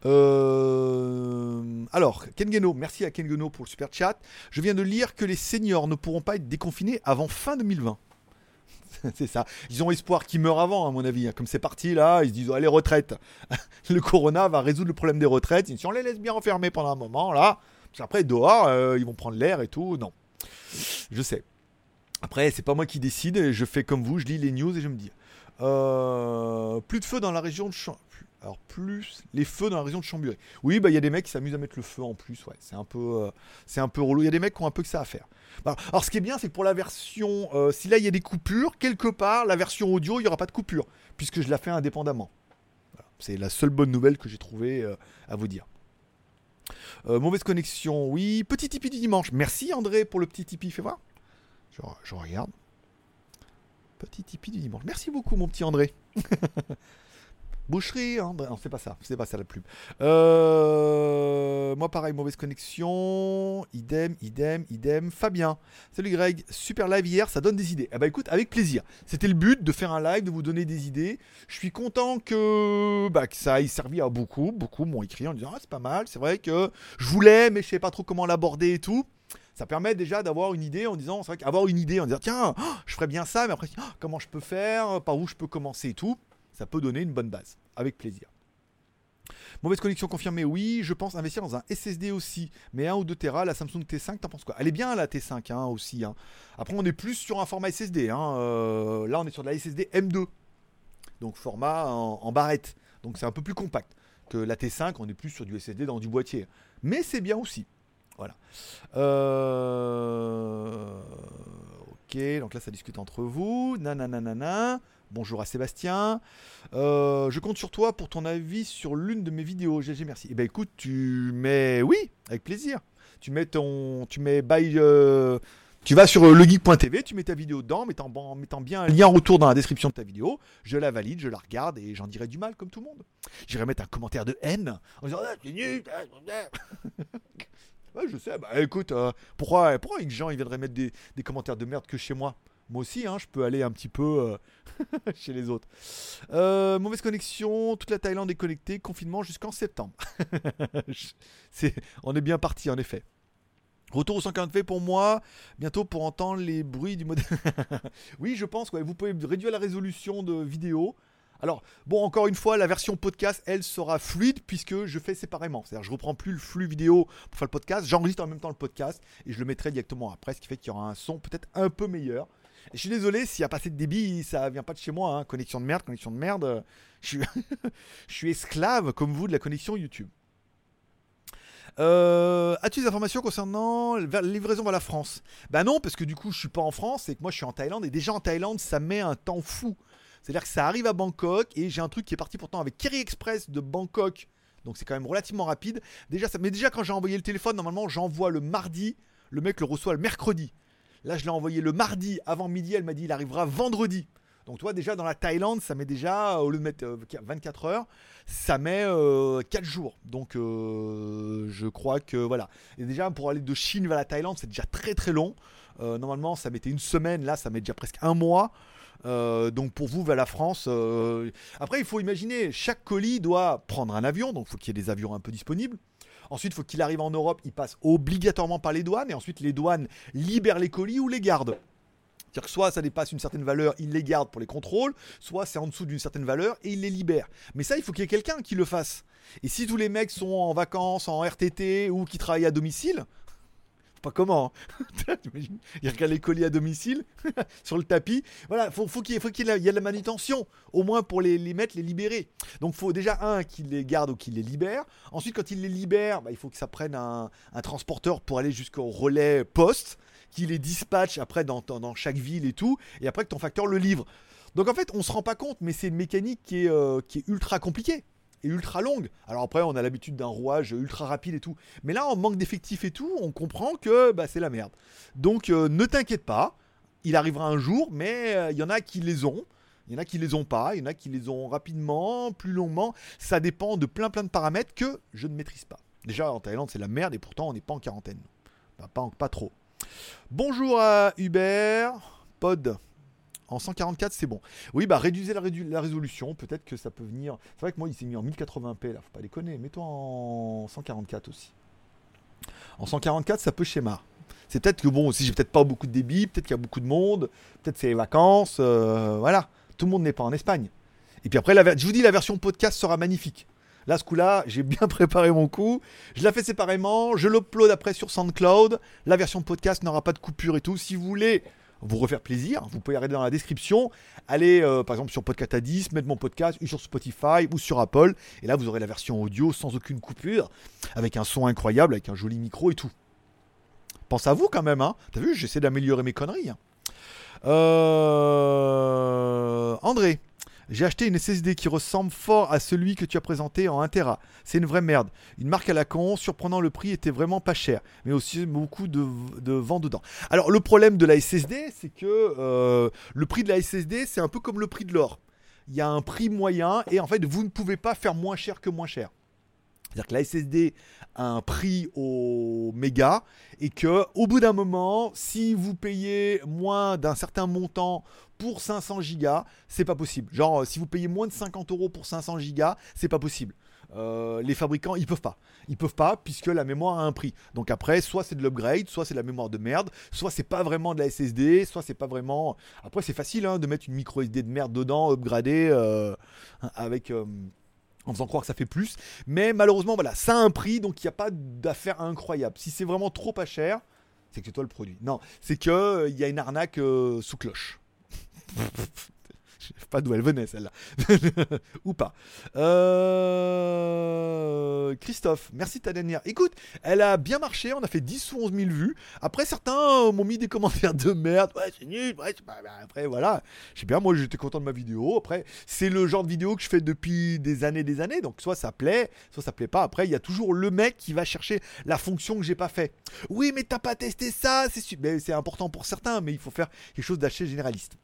Speaker 1: Euh, alors, Kengeno, merci à Kengeno pour le super chat. Je viens de lire que les seniors ne pourront pas être déconfinés avant fin 2020. *laughs* c'est ça. Ils ont espoir qu'ils meurent avant, à mon avis. Comme c'est parti là, ils se disent allez retraite. *laughs* le corona va résoudre le problème des retraites. Si on les laisse bien enfermés pendant un moment là, qu'après dehors euh, ils vont prendre l'air et tout. Non, je sais. Après c'est pas moi qui décide. Je fais comme vous, je lis les news et je me dis euh, plus de feu dans la région de Champ alors plus les feux dans la région de Chambury. Oui, bah il y a des mecs qui s'amusent à mettre le feu en plus, ouais. C'est un peu, euh, c'est un peu relou. Il y a des mecs qui ont un peu que ça à faire. Bah, alors ce qui est bien, c'est que pour la version, euh, si là il y a des coupures, quelque part, la version audio, il n'y aura pas de coupure, puisque je la fais indépendamment. C'est la seule bonne nouvelle que j'ai trouvée euh, à vous dire. mauvaise connexion, oui. Petit Tipeee du dimanche. Merci André pour le petit Tipeee, fais voir. Je, regarde. Petit Tipeee du dimanche. Merci beaucoup mon petit André. *laughs* Boucherie, hein non, c'est pas ça, c'est pas ça la pub. Euh, moi, pareil, mauvaise connexion. Idem, idem, idem. Fabien, salut Greg, super live hier, ça donne des idées. Eh bah écoute, avec plaisir. C'était le but de faire un live, de vous donner des idées. Je suis content que, bah, que ça ait servi à beaucoup. Beaucoup m'ont écrit en disant Ah, c'est pas mal, c'est vrai que je voulais, mais je sais pas trop comment l'aborder et tout ça permet déjà d'avoir une idée en disant, c'est vrai qu'avoir une idée en disant, tiens, je ferais bien ça, mais après, comment je peux faire, par où je peux commencer et tout ça peut donner une bonne base, avec plaisir. Mauvaise connexion confirmée, oui. Je pense investir dans un SSD aussi, mais 1 ou 2 Tera, la Samsung T5, t'en penses quoi? Elle est bien la T5 hein, aussi. Hein. Après, on est plus sur un format SSD. Hein. Euh, là, on est sur de la SSD M2, donc format en, barrette. Donc c'est un peu plus compact que la T5. On est plus sur du SSD dans du boîtier, mais c'est bien aussi. Voilà. Euh, ok, donc là, ça discute entre vous. Nanana. Bonjour à Sébastien. Euh, je compte sur toi pour ton avis sur l'une de mes vidéos. GG, merci. Eh ben écoute, tu mets oui, avec plaisir. Tu mets ton, tu mets by, euh, tu vas sur euh, legeek.tv, tu mets ta vidéo dedans, mettant, mettant bien un lien retour dans la description de ta vidéo. Je la valide, je la regarde et j'en dirai du mal comme tout le monde. J'irai mettre un commentaire de haine en disant ah, nul. *laughs* ouais, je sais. Bah écoute, pourquoi, pourquoi les gens ils viendraient mettre des commentaires de merde que chez moi? Moi aussi, hein, je peux aller un petit peu euh, *laughs* chez les autres. Euh, mauvaise connexion, toute la Thaïlande est connectée, confinement jusqu'en septembre. *laughs* on est bien parti en effet. Retour au 140p pour moi, bientôt pour entendre les bruits du modèle. *laughs* oui, je pense, vous pouvez réduire la résolution de vidéo. Alors, bon, encore une fois, la version podcast, elle sera fluide puisque je fais séparément. C'est-à-dire, je reprends plus le flux vidéo pour faire le podcast, j'enregistre en même temps le podcast et je le mettrai directement après, ce qui fait qu'il y aura un son peut-être un peu meilleur je suis désolé s'il n'y a pas assez de débit, ça vient pas de chez moi. Hein. Connexion de merde, connexion de merde. Je suis, *laughs* je suis esclave comme vous de la connexion YouTube. Euh, as-tu des informations concernant la livraison vers la France? Bah non, parce que du coup, je suis pas en France et que moi, je suis en Thaïlande. Et déjà en Thaïlande, ça met un temps fou. C'est-à-dire que ça arrive à Bangkok et j'ai un truc qui est parti pourtant avec Kerry Express de Bangkok. Donc c'est quand même relativement rapide. Déjà, ça... Mais déjà, quand j'ai envoyé le téléphone, normalement, j'envoie le mardi. Le mec le reçoit le mercredi. Là, je l'ai envoyé le mardi avant midi. Elle m'a dit il arrivera vendredi. Donc toi déjà dans la Thaïlande, ça met déjà, au lieu de mettre 24 heures, ça met 4 jours. Donc je crois que voilà. Et déjà pour aller de Chine vers la Thaïlande, c'est déjà très très long. normalement ça mettait une semaine, là ça met déjà presque un mois. donc pour vous vers la France, après il faut imaginer, chaque colis doit prendre un avion, donc il faut qu'il y ait des avions un peu disponibles. Ensuite, il faut qu'il arrive en Europe, il passe obligatoirement par les douanes, et ensuite les douanes libèrent les colis ou les gardent. C'est-à-dire que soit ça dépasse une certaine valeur, ils les gardent pour les contrôles, soit c'est en dessous d'une certaine valeur et ils les libèrent. Mais ça, il faut qu'il y ait quelqu'un qui le fasse. Et si tous les mecs sont en vacances, en RTT ou qui travaillent à domicile, pas comment. Hein. *laughs* il regarde les colis à domicile *laughs* sur le tapis. Voilà, faut, faut qu'il y, ait de la manutention, au moins pour les, mettre, les libérer. Donc, faut déjà un qui les garde ou qui les libère. Ensuite, quand il les libère, bah, il faut que ça prenne un, transporteur pour aller jusqu'au relais poste, qui les dispatche après dans, dans, chaque ville et tout, et après que ton facteur le livre. Donc en fait, on se rend pas compte, mais c'est une mécanique qui est, euh, qui est ultra compliquée ultra longue. Alors après, on a l'habitude d'un rouage ultra rapide et tout. Mais là, en manque d'effectifs et tout, on comprend que bah, c'est la merde. Donc euh, ne t'inquiète pas, il arrivera un jour, mais euh, il y en a qui les ont. Il y en a qui les ont pas, il y en a qui les ont rapidement, plus longuement. Ça dépend de plein plein de paramètres que je ne maîtrise pas. Déjà en Thaïlande c'est la merde et pourtant on n'est pas en quarantaine. Bah, pas, pas trop. Bonjour à Hubert, Pod. En 144, c'est bon. Oui, bah réduisez la, résolution. Peut-être que ça peut venir. C'est vrai que moi, il s'est mis en 1080p là. Faut pas déconner. Mets-toi en 144 aussi. En 144, ça peut schéma. C'est peut-être que bon, si j'ai peut-être pas beaucoup de débit, peut-être qu'il y a beaucoup de monde, peut-être c'est les vacances, euh, voilà. Tout le monde n'est pas en Espagne. Et puis après, je vous dis, la version podcast sera magnifique. Là, ce coup-là, j'ai bien *laughs* préparé mon coup. Je la fais séparément. Je l'upload après sur SoundCloud. La version podcast n'aura pas de coupure et tout. Si vous voulez vous refaire plaisir, vous pouvez regarder dans la description. Allez euh, par exemple sur Podcast à 10, mettre mon podcast, ou sur Spotify ou sur Apple. Et là, vous aurez la version audio sans aucune coupure, avec un son incroyable, avec un joli micro et tout. Pense à vous quand même, hein. T'as vu, j'essaie d'améliorer mes conneries. Hein. Euh... André. J'ai acheté une SSD qui ressemble fort à celui que tu as présenté en 1 Tera. C'est une vraie merde. Une marque à la con, surprenant le prix était vraiment pas cher, mais aussi beaucoup de, vent dedans. Alors le problème de la SSD, c'est que euh, le prix de la SSD, c'est un peu comme le prix de l'or. Il y a un prix moyen et en fait, vous ne pouvez pas faire moins cher que moins cher. C'est-à-dire que la SSD a un prix au méga et que au bout d'un moment, si vous payez moins d'un certain montant pour 500 gigas, c'est pas possible. Genre, si vous payez moins de 50 euros pour 500 gigas, c'est pas possible. Euh, les fabricants, ils peuvent pas. Ils peuvent pas puisque la mémoire a un prix. Donc après, soit c'est de l'upgrade, soit c'est de la mémoire de merde, soit c'est pas vraiment de la SSD, soit c'est pas vraiment. Après, c'est facile hein, de mettre une micro SD de merde dedans, upgrader euh, avec. Euh, en faisant croire que ça fait plus. Mais malheureusement, voilà, ça a un prix, donc il n'y a pas d'affaire incroyable. Si c'est vraiment trop pas cher, c'est que c'est toi le produit. Non, c'est qu'il il y a une arnaque sous cloche. *laughs* Je sais pas d'où elle venait celle-là. *laughs* Ou pas. Euh, Christophe, merci ta dernière. Écoute, elle a bien marché, on a fait 10 ou 11 000 vues. Après, certains m'ont mis des commentaires de merde. Ouais, c'est nul. Ouais, pas... Bah, après, voilà. Je sais bien, moi j'étais content de ma vidéo. Après, c'est le genre de vidéo que je fais depuis des années des années. Donc, soit ça plaît, soit ça plaît pas. Après, il y a toujours le mec qui va chercher la fonction que j'ai pas fait. Oui, mais t'as pas testé ça. C'est important pour certains, mais il faut faire quelque chose d'assez généraliste.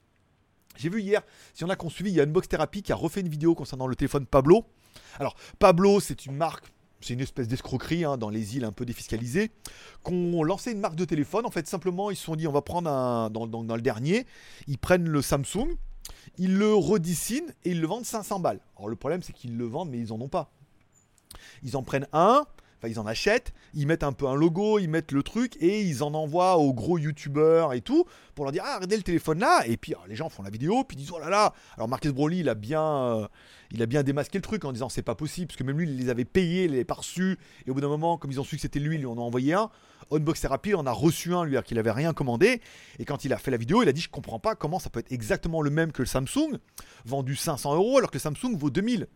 Speaker 1: J'ai vu hier, si on a qu'on suivi, il y a Unbox Therapy qui a refait une vidéo concernant le téléphone Pablo. Alors, Pablo, c'est une marque, c'est une espèce d'escroquerie hein, dans les îles un peu défiscalisées, qu'on lancé une marque de téléphone. En fait, simplement, ils se sont dit, on va prendre un. Dans, dans le dernier, ils prennent le Samsung, ils le redessinent et ils le vendent 500 balles. Alors, le problème, c'est qu'ils le vendent, mais ils en ont pas. Ils en prennent un, Enfin, ils en achètent, ils mettent un peu un logo, ils mettent le truc et ils en envoient aux gros youtubeurs et tout pour leur dire ah regardez le téléphone là. Et puis les gens font la vidéo puis ils disent oh là là. Alors Marcus Broly il a bien euh, il a bien démasqué le truc en disant c'est pas possible parce que même lui il les avait payés, il les reçus. Et au bout d'un moment comme ils ont su que c'était lui ils lui en ont envoyé un. Unbox Therapy en a reçu un lui qu'il avait rien commandé. Et quand il a fait la vidéo il a dit je comprends pas comment ça peut être exactement le même que le Samsung vendu 500 euros alors que le Samsung vaut 2000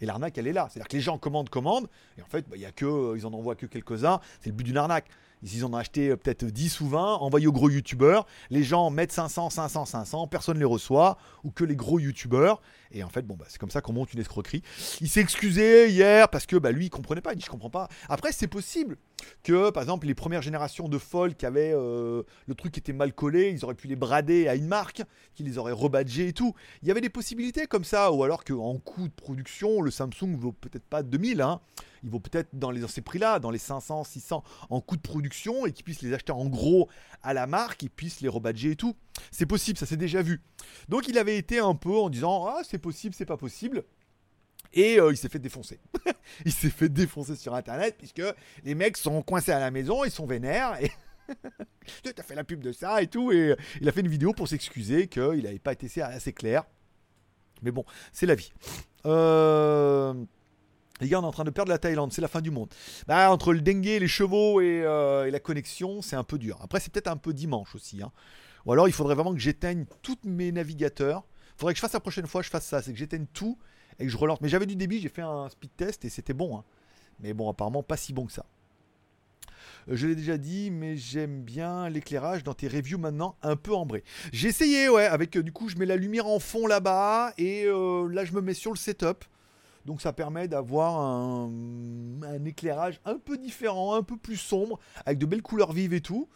Speaker 1: et l'arnaque, elle est là. C'est-à-dire que les gens commandent, commandent, et en fait, bah, y a que, euh, ils en envoient que quelques-uns. C'est le but d'une arnaque. Ils en ont acheté euh, peut-être 10 ou 20, envoyés aux gros youtubeurs. Les gens mettent 500, 500, 500, personne ne les reçoit, ou que les gros youtubeurs. Et en fait, bon, bah, c'est comme ça qu'on monte une escroquerie. Il s'est excusé hier parce que bah, lui, il comprenait pas. Il dit Je comprends pas. Après, c'est possible. que, par exemple, les premières générations de Fold qui avaient euh, le truc qui était mal collé, ils auraient pu les brader à une marque, qui les aurait rebadgés et tout. Il y avait des possibilités comme ça, ou alors qu'en coût de production, le Samsung vaut peut-être pas 2000, hein. il vaut peut-être dans, ces prix-là, dans les 500, 600 en coût de production, et qu'ils puissent les acheter en gros à la marque, et puissent les rebadger et tout. C'est possible, ça s'est déjà vu. Donc il avait été un peu en disant, ah c'est possible, c'est pas possible. Et euh, il s'est fait défoncer. *laughs* il s'est fait défoncer sur internet puisque les mecs sont coincés à la maison, ils sont vénères et. *laughs* tu as fait la pub de ça et tout. Et il a fait une vidéo pour s'excuser qu'il n'avait pas été assez clair. Mais bon, c'est la vie. Euh, les gars, on est en train de perdre la Thaïlande, c'est la fin du monde. Bah, entre le dengue, les chevaux euh, et, la connexion, c'est un peu dur. Après, c'est peut-être un peu dimanche aussi. Hein. Ou alors, il faudrait vraiment que j'éteigne tous mes navigateurs. Faudrait que je fasse la prochaine fois, je fasse ça. C'est que j'éteigne tout et que je relance. Mais j'avais du débit, j'ai fait un speed test et c'était bon. Hein. Mais bon, apparemment pas si bon que ça. Euh, je l'ai déjà dit, mais j'aime bien l'éclairage dans tes reviews maintenant un peu ambré. J'ai essayé, ouais, avec euh, du coup je mets la lumière en fond là-bas et euh, là je me mets sur le setup. Donc ça permet d'avoir un, un, éclairage un peu différent, un peu plus sombre, avec de belles couleurs vives et tout.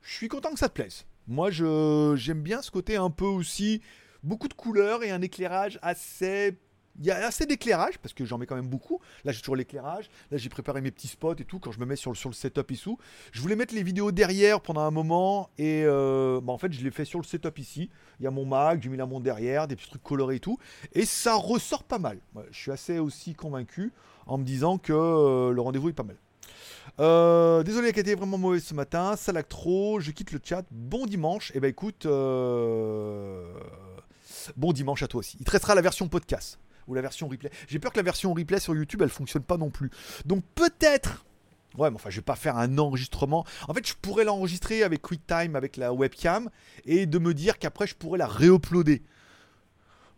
Speaker 1: Je suis content que ça te plaise. Moi j'aime bien ce côté un peu aussi, beaucoup de couleurs et un éclairage assez il y a assez d'éclairage parce que j'en mets quand même beaucoup. Là, j'ai toujours l'éclairage. Là, j'ai préparé mes petits spots et tout quand je me mets sur le, setup ici. Je voulais mettre les vidéos derrière pendant un moment et euh, bah, en fait, je l'ai fait sur le setup ici. Il y a mon Mac, j'ai mis la montre derrière, des petits trucs colorés et tout. Et ça ressort pas mal. je suis assez aussi convaincu en me disant que euh, le rendez-vous est pas mal. Euh, désolé, la été vraiment mauvaise ce matin. trop. je quitte le chat. Bon dimanche. Et eh ben écoute, bon dimanche à toi aussi. Il te restera la version podcast ou la version replay. J'ai peur que la version replay sur YouTube, elle fonctionne pas non plus. Donc peut-être Ouais, mais enfin, je vais pas faire un enregistrement. En fait, je pourrais l'enregistrer avec QuickTime, avec la webcam, et de me dire qu'après, je pourrais la réuploader.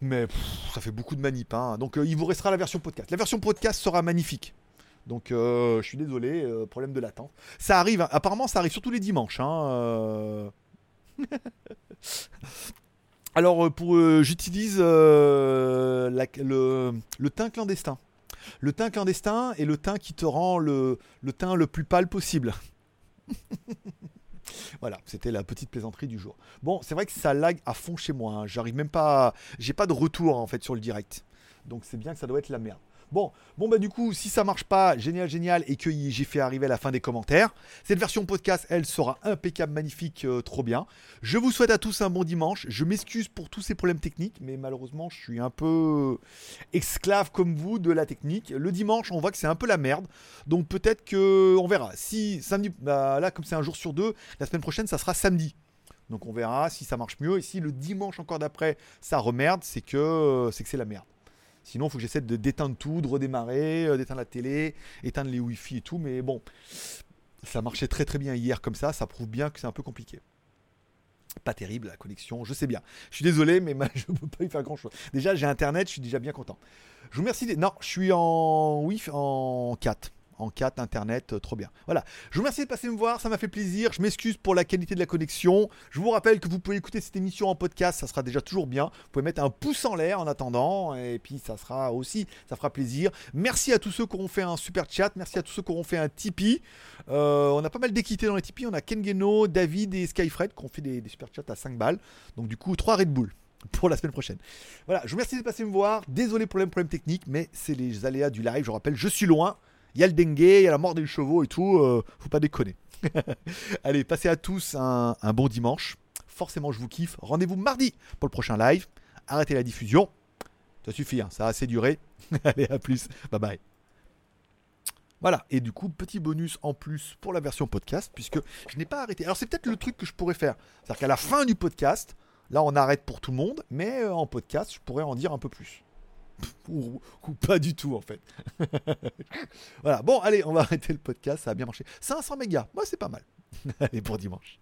Speaker 1: Mais ça fait beaucoup de manip. Hein. Donc, euh, il vous restera la version podcast. La version podcast sera magnifique. Donc, euh, je suis désolé, euh, problème de latence. Ça arrive, hein. apparemment, ça arrive surtout les dimanches. Hein, *laughs* Alors, euh, pour, euh, j'utilise euh, le, teint clandestin. Le teint clandestin est le teint qui te rend le, teint le plus pâle possible. *laughs* voilà, c'était la petite plaisanterie du jour. Bon, c'est vrai que ça lag à fond chez moi. Hein. J'arrive même pas. J'ai pas de retour en fait sur le direct. Donc c'est bien que ça doit être la merde. Bon, bon bah du coup, si ça marche pas, génial, génial, et que j'ai fait arriver la fin des commentaires, cette version podcast, elle sera impeccable, magnifique, euh, trop bien. Je vous souhaite à tous un bon dimanche. Je m'excuse pour tous ces problèmes techniques, mais malheureusement, je suis un peu esclave comme vous de la technique. Le dimanche, on voit que c'est un peu la merde, donc peut-être que on verra. Si samedi, bah, là, comme c'est un jour sur deux, la semaine prochaine, ça sera samedi. Donc on verra si ça marche mieux. Et si le dimanche encore d'après, ça remerde, c'est que c'est que c'est la merde. Sinon, il faut que j'essaie de d'éteindre tout, de redémarrer, euh, d'éteindre la télé, éteindre les Wi-Fi et tout. Mais bon, ça marchait très très bien hier comme ça. Ça prouve bien que c'est un peu compliqué. Pas terrible la connexion, je sais bien. Je suis désolé, mais *laughs* je ne peux pas y faire grand chose. Déjà, j'ai internet, je suis déjà bien content. Je vous remercie. Non, je suis en Wi-Fi en 4 en 4 internet, euh, trop bien. Voilà, je vous remercie de passer me voir, ça m'a fait plaisir. Je m'excuse pour la qualité de la connexion. Je vous rappelle que vous pouvez écouter cette émission en podcast, ça sera déjà toujours bien. Vous pouvez mettre un pouce en l'air en attendant, et puis ça sera aussi, ça fera plaisir. Merci à tous ceux qui auront fait un super chat, merci à tous ceux qui auront fait un Tipeee. Euh, on a pas mal d'équité dans les Tipeee, on a Kengeno, David et Skyfred qui ont fait des, super chats à 5 balles. Donc du coup, 3 Red Bull *laughs* pour la semaine prochaine. Voilà, je vous remercie de passer me voir. Désolé pour les problèmes techniques, mais c'est les aléas du live. Je rappelle, je suis loin il y a le dengue, il y a la mort des chevaux et tout, euh, faut pas déconner. *laughs* Allez, passez à tous un, bon dimanche. Forcément, je vous kiffe. Rendez-vous mardi pour le prochain live. Arrêtez la diffusion. Ça suffit, hein, ça a assez duré. *laughs* Allez, à plus. Bye bye. Voilà, et du coup, petit bonus en plus pour la version podcast, puisque je n'ai pas arrêté. Alors, c'est peut-être le truc que je pourrais faire. C'est-à-dire qu'à la fin du podcast, là, on arrête pour tout le monde, mais euh, en podcast, je pourrais en dire un peu plus ou, pas du tout en fait. *laughs* voilà, bon allez, on va arrêter le podcast, ça a bien marché. 500 mégas, moi c'est pas mal. *laughs* allez pour dimanche.